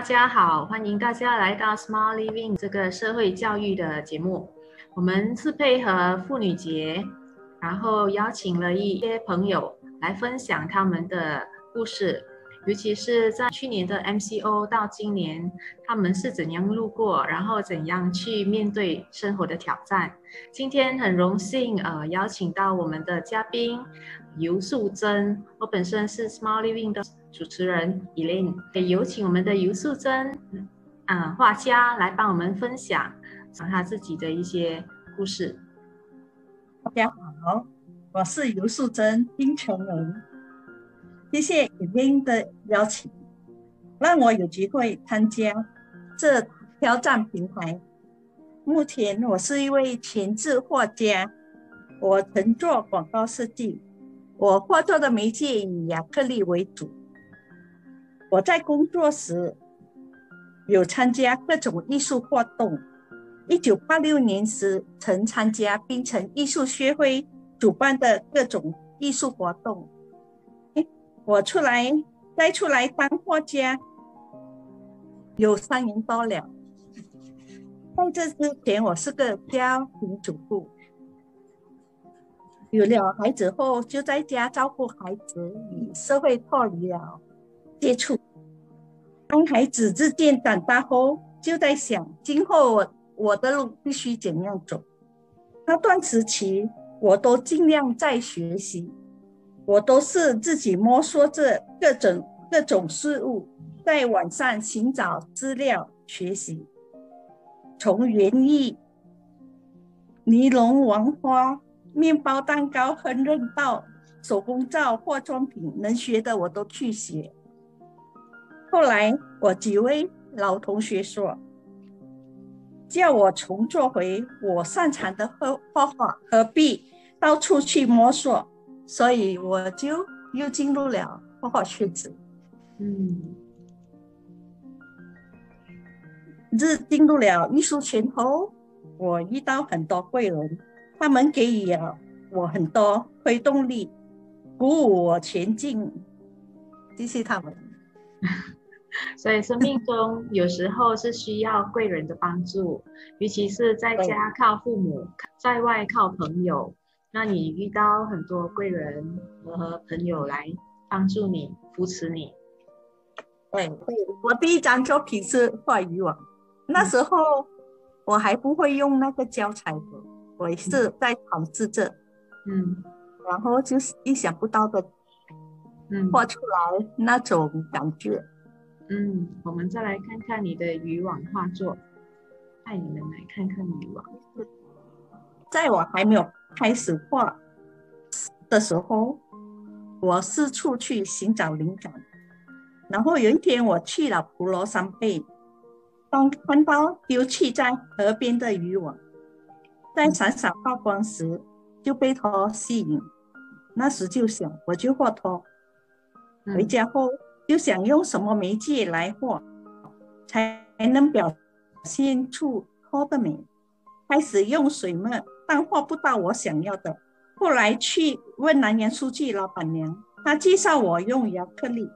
大家好，欢迎大家来到 Small Living 这个社会教育的节目。我们是配合妇女节，然后邀请了一些朋友来分享他们的故事，尤其是在去年的 MCO 到今年，他们是怎样路过，然后怎样去面对生活的挑战。今天很荣幸，呃，邀请到我们的嘉宾尤素珍，我本身是 Small Living 的。主持人 Elaine，有请我们的尤素珍，啊，画家来帮我们分享讲他自己的一些故事。大家好，我是尤素贞，冰城人。谢谢 Elaine 的邀请，让我有机会参加这挑战平台。目前我是一位全职画家，我曾做广告设计，我画作的媒介以亚克力为主。我在工作时有参加各种艺术活动。一九八六年时，曾参加槟城艺术学会主办的各种艺术活动。我出来再出来当画家有三年多了。在这之前，我是个家庭主妇。有了孩子后，就在家照顾孩子，与社会脱离了。接触，当孩子日渐长大后，就在想今后我我的路必须怎样走。那段时期，我都尽量在学习，我都是自己摸索着各种各种事物，在网上寻找资料学习，从园艺、尼龙王花、面包蛋糕烹饪到手工皂、化妆品，能学的我都去学。后来，我几位老同学说，叫我重做回我擅长的画画画，何必到处去摸索？所以我就又进入了画画圈子。嗯，这进入了艺术圈后，我遇到很多贵人，他们给予了我很多推动力，鼓舞我前进。谢谢他们。所以生命中有时候是需要贵人的帮助，尤其是在家靠父母，在外靠朋友。那你遇到很多贵人和朋友来帮助你、扶持你。对，我第一张作品是画渔网，那时候我还不会用那个胶彩的，我是在尝试着，嗯，然后就是意想不到的，嗯，画出来那种感觉。嗯，我们再来看看你的渔网画作，带你们来看看渔网。在我还没有开始画的时候，我四处去寻找灵感。然后有一天我去了普罗山贝，当看到丢弃在河边的渔网在闪闪发光时，就被它吸引。那时就想，我就画它。回家后。就想用什么媒介来画，才能表现出它的美。开始用水墨，但画不到我想要的。后来去问南园书记老板娘，她介绍我用亚克力。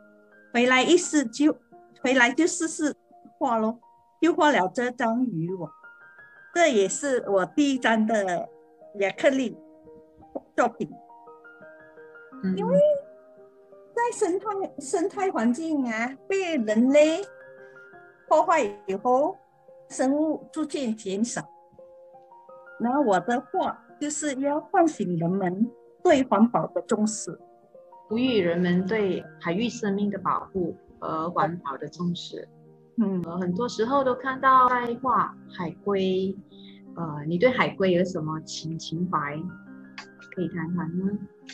回来一试就，回来就试试画咯，就画了这张鱼我。这也是我第一张的亚克力作品，因为。在生态生态环境啊被人类破坏以后，生物逐渐减少。然后我的话就是要唤醒人们对环保的重视，呼吁人们对海域生命的保护和环保的重视。嗯，很多时候都看到在画海龟，呃，你对海龟有什么情情怀？可以谈谈吗？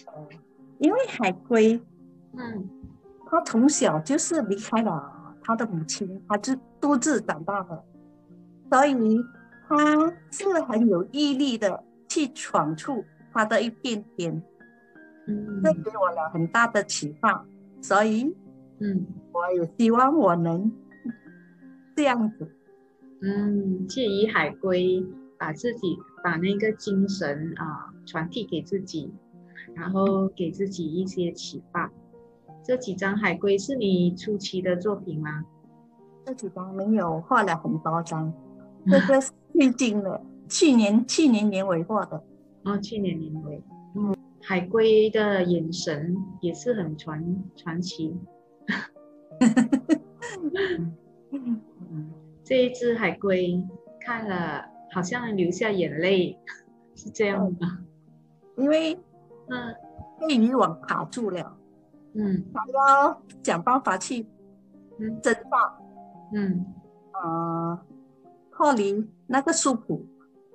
呃，因为海龟。嗯，它从小就是离开了他的母亲，他就独自长大的，所以他是很有毅力的去闯出他的一片天。嗯，这给我了很大的启发，所以，嗯，我也希望我能这样子。嗯，借以海龟把自己把那个精神啊传递给自己，然后给自己一些启发。这几张海龟是你初期的作品吗？这几张没有画了很多张，这个是最近的，去年去年年尾画的。哦，去年年尾。嗯，海龟的眼神也是很传传奇。这一只海龟看了好像流下眼泪，是这样吗？因为嗯被渔网卡住了，嗯他要想办法去嗯挣扎，嗯啊，脱离那个束缚，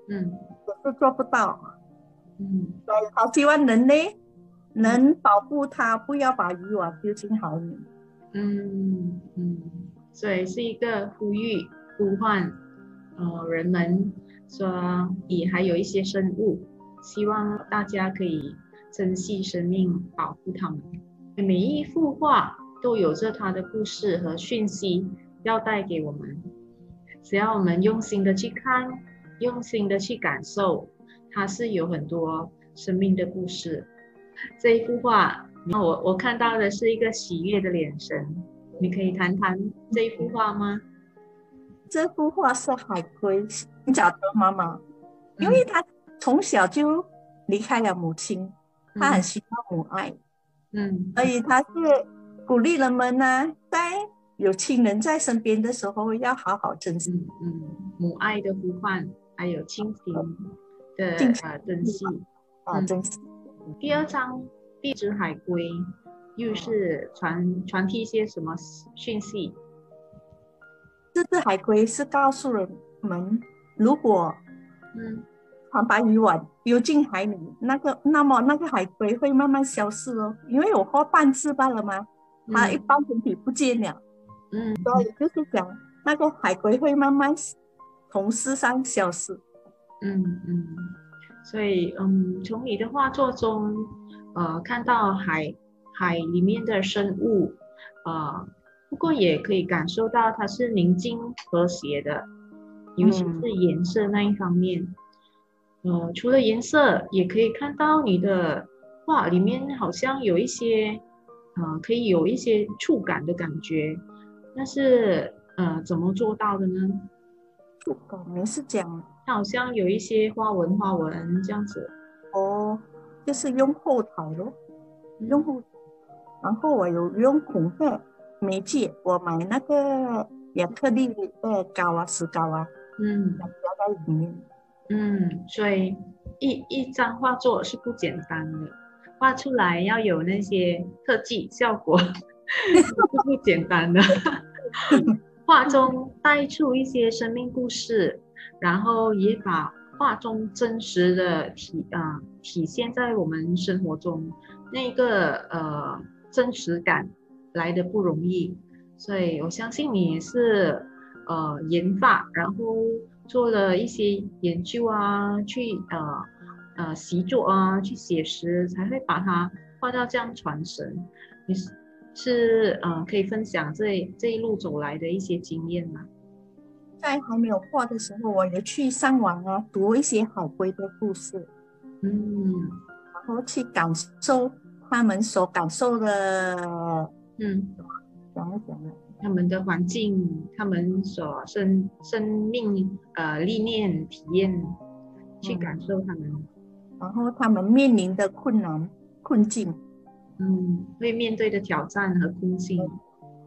嗯可是做不到。嗯所以好希望人类能保护它，不要把渔网丢进海里。嗯嗯，所以是一个呼吁呼唤，呃，人们说也还有一些生物，希望大家可以珍惜生命，保护它们。每一幅画都有着它的故事和讯息要带给我们，只要我们用心的去看，用心的去感受，它是有很多生命的故事。这一幅画，那我我看到的是一个喜悦的眼神，你可以谈谈这一幅画吗？这幅画是海龟寻找的妈妈，因为他从小就离开了母亲，他很需要母爱，嗯所以他是鼓励人们呢，在有亲人在身边的时候要好好珍惜。嗯嗯，母爱的呼唤，还有亲情的亲情呃珍惜。啊，嗯珍惜。第二章，第一只海龟又是传传递一些什么讯息？这只海龟是告诉人们，如果嗯常把鱼网丢进海里，那个那么那个海龟会慢慢消失哦，因为我画半只罢了嘛，它一半身体不见了，嗯所以就是讲那个海龟会慢慢从世上消失。嗯嗯，所以嗯，从你的画作中，呃，看到海海里面的生物，呃，不过也可以感受到它是宁静和谐的，尤其是颜色那一方面。呃，除了颜色，也可以看到你的画里面好像有一些，呃，可以有一些触感的感觉。但是，呃，怎么做到的呢？触感没是讲它好像有一些花纹花纹这样子。哦，就是用后台咯，用后，然后我有用红色媒介，我买那个亚克力的膏啊，石膏啊，嗯加在里面。嗯，所以一一张画作是不简单的，画出来要有那些特技效果 是不简单的。画中带出一些生命故事，然后也把画中真实的体啊、体现在我们生活中，那个呃真实感来的不容易，所以我相信你是呃研发，然后做了一些研究啊，去呃呃习作啊，去写实，才会把它画到这样传神。你是是嗯呃可以分享这这一路走来的一些经验吗？在还没有画的时候，我也去上网啊，读一些海龟的故事，嗯然后去感受他们所感受的，嗯，怎么讲呢？他们的环境，他们所生生命呃历练体验，去嗯感受他们。然后他们面临的困难困境。嗯，会面对的挑战和困境。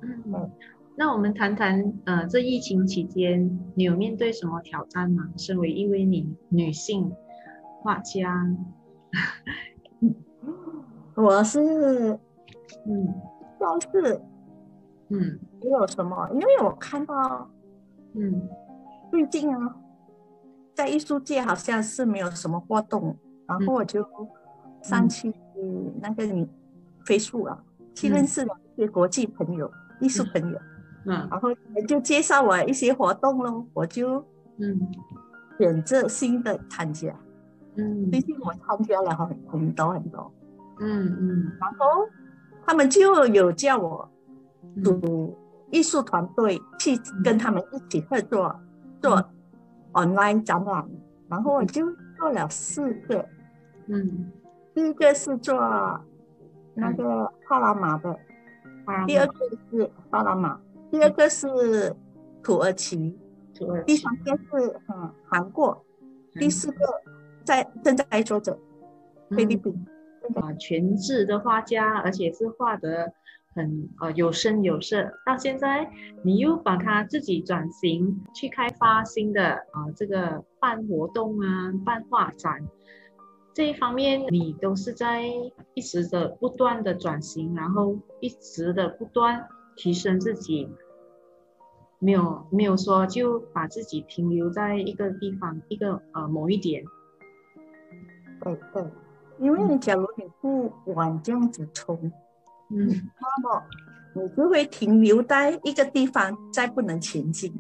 嗯。嗯，那我们谈谈，呃，这疫情期间你有面对什么挑战吗？身为一位女女性画家，我是嗯。倒是嗯。没有什么，因为我看到嗯。最近啊，在艺术界好像是没有什么活动，然后我就上去那个你飞速啊，去认识了一些国际朋友、艺术朋友，嗯。然后他们就介绍我一些活动咯，我就嗯。选择新的参加。嗯。最近我参加了很很多很多，嗯嗯。然后他们就有叫我嗯。组艺术团队去跟他们一起合作做 online 展览，然后我就做了四个，嗯，第一个是做那个帕拉马的，第二个是巴拿马，第二个是土耳其，土耳其第三个是嗯韩国，第四个在正在做着菲律宾。啊，全职的画家，而且是画得很呃有声有色。到现在，你又把它自己转型去开发新的啊这个办活动啊，办画展这一方面，你都是在一直的不断的转型，然后一直的不断提升自己，没有没有说就把自己停留在一个地方一个呃某一点。对对。因为你假如你不往这样子冲，嗯，那么你就会停留在一个地方，再不能前进。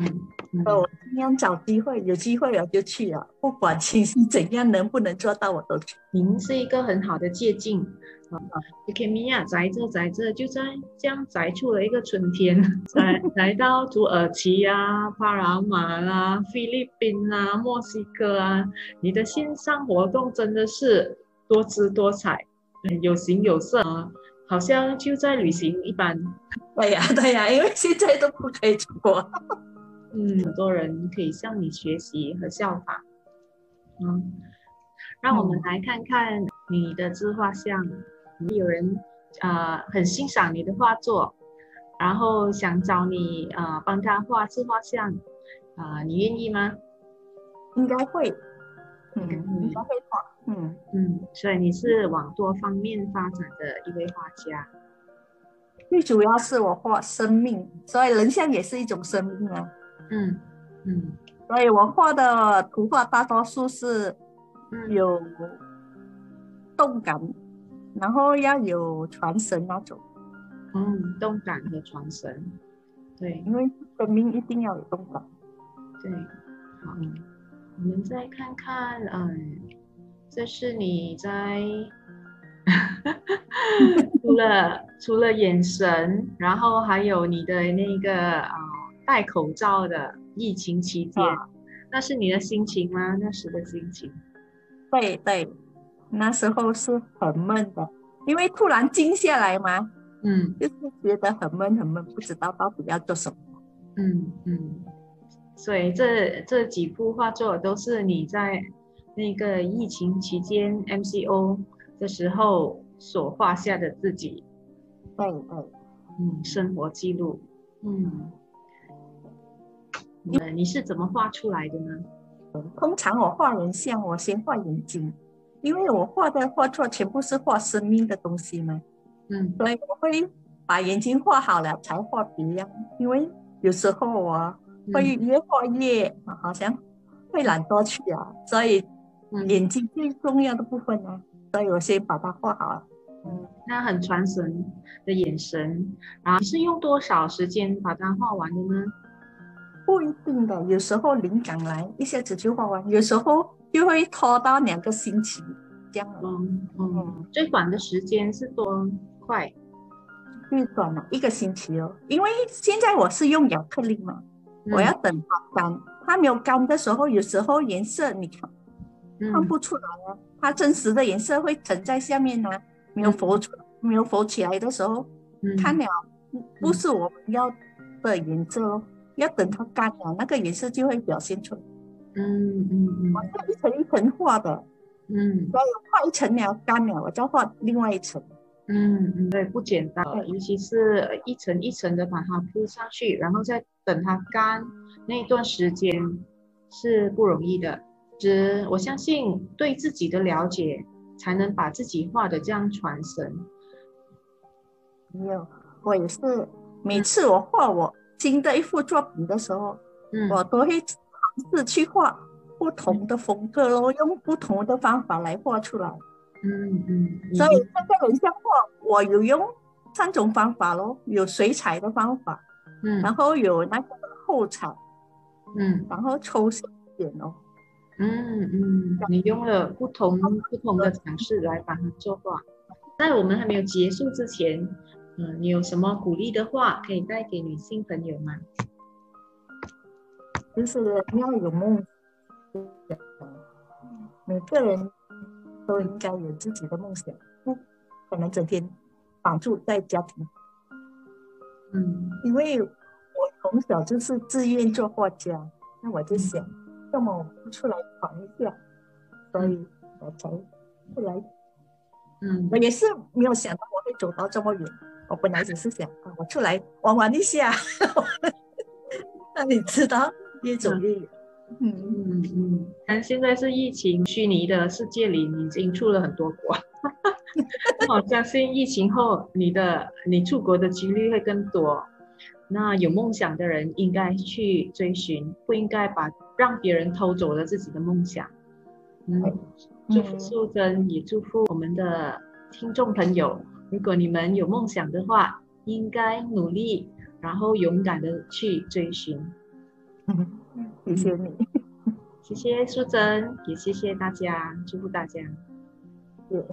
嗯，我尽量找机会，有机会了就去了，不管情形怎样，能不能做到我都去。您是一个很好的借鉴啊，你看米娅宅着宅着，就在这样宅出了一个春天，来来到土耳其啊、巴拿马啦、菲律宾啊、墨西哥啊，你的线上活动真的是多姿多彩，有形有色啊，好像就在旅行一般。对呀，对呀，因为现在都不可以出国。嗯，很多人可以向你学习和效仿。嗯，让我们来看看你的自画像。有人呃很欣赏你的画作，然后想找你呃帮他画自画像，啊，你愿意吗？应该会，嗯，应该会画。嗯嗯，所以你是往多方面发展的一位画家。最主要是我画生命，所以人像也是一种生命啊。嗯嗯，所以我画的图画大多数是有动感，然后要有传神那种。嗯，动感和传神，对，因为生命一定要有动感。对，好，我们再看看，嗯，这是你在 除了除了眼神，然后还有你的那个啊。戴口罩的疫情期间，那是你的心情吗？那时的心情？对对，那时候是很闷的，因为突然静下来嘛，嗯，就是觉得很闷很闷，不知道到底要做什么。嗯嗯，所以这这几幅画作都是你在那个疫情期间 MCO 的时候所画下的自己。对对，嗯，生活记录，嗯。呃，你是怎么画出来的呢？通常我画人像，我先画眼睛，因为我画的画作全部是画生命的东西嘛。嗯，所以我会把眼睛画好了才画鼻呀，因为有时候我会越画越好像会懒惰去啊，所以眼睛最重要的部分呢，所以我先把它画好。嗯，那很传神的眼神，然后你是用多少时间把它画完的呢？不一定的，有时候灵感来，一下子就画完；有时候就会拖到两个星期这样。嗯嗯，最短的时间是多快？最短了一个星期哦，因为现在我是用亚克力嘛，我要等它干。它没有干的时候，有时候颜色你看看不出来啊，它真实的颜色会沉在下面呢，没有浮出，没有浮起来的时候，看了不是我们要的颜色哦。要等它干了，那个颜色就会表现出来。嗯嗯嗯，我是一层一层画的。嗯，所以画一层了干了，我再画另外一层。嗯嗯，对，不简单，尤其是一层一层的把它铺上去，然后再等它干那一段时间是不容易的。只我相信对自己的了解，才能把自己画的这样传神。没有，我也是每次我画我。新的一幅作品的时候，嗯，我都会尝试去画不同的风格咯，用不同的方法来画出来。嗯嗯。所以这个人像画，我有用三种方法咯，有水彩的方法，嗯，然后有那个厚彩，嗯，然后抽象点哦。嗯嗯，你用了不同不同的尝试来把它作画。在我们还没有结束之前。嗯，你有什么鼓励的话可以带给女性朋友吗？就是要有梦想，每个人都应该有自己的梦想，不可能整天绑住在家庭。嗯，因为我从从小就是自愿做画家，那我就想，要么我不出来闯一下，所以我才出来。嗯我也是没有想到我会走到这么远，我本来只是想啊，我出来玩玩一下。那你知道，越走越远。嗯，嗯嗯，但现在是疫情虚拟的世界里，你已经出了很多国。我相信疫情后，你的你出国的几率会更多。那有梦想的人应该去追寻，不应该把让别人偷走了自己的梦想。嗯，祝福素贞，也祝福我们的听众朋友，如果你们有梦想的话，应该努力，然后勇敢的去追寻。谢谢你。谢谢淑珍，也谢谢大家，祝福大家。对。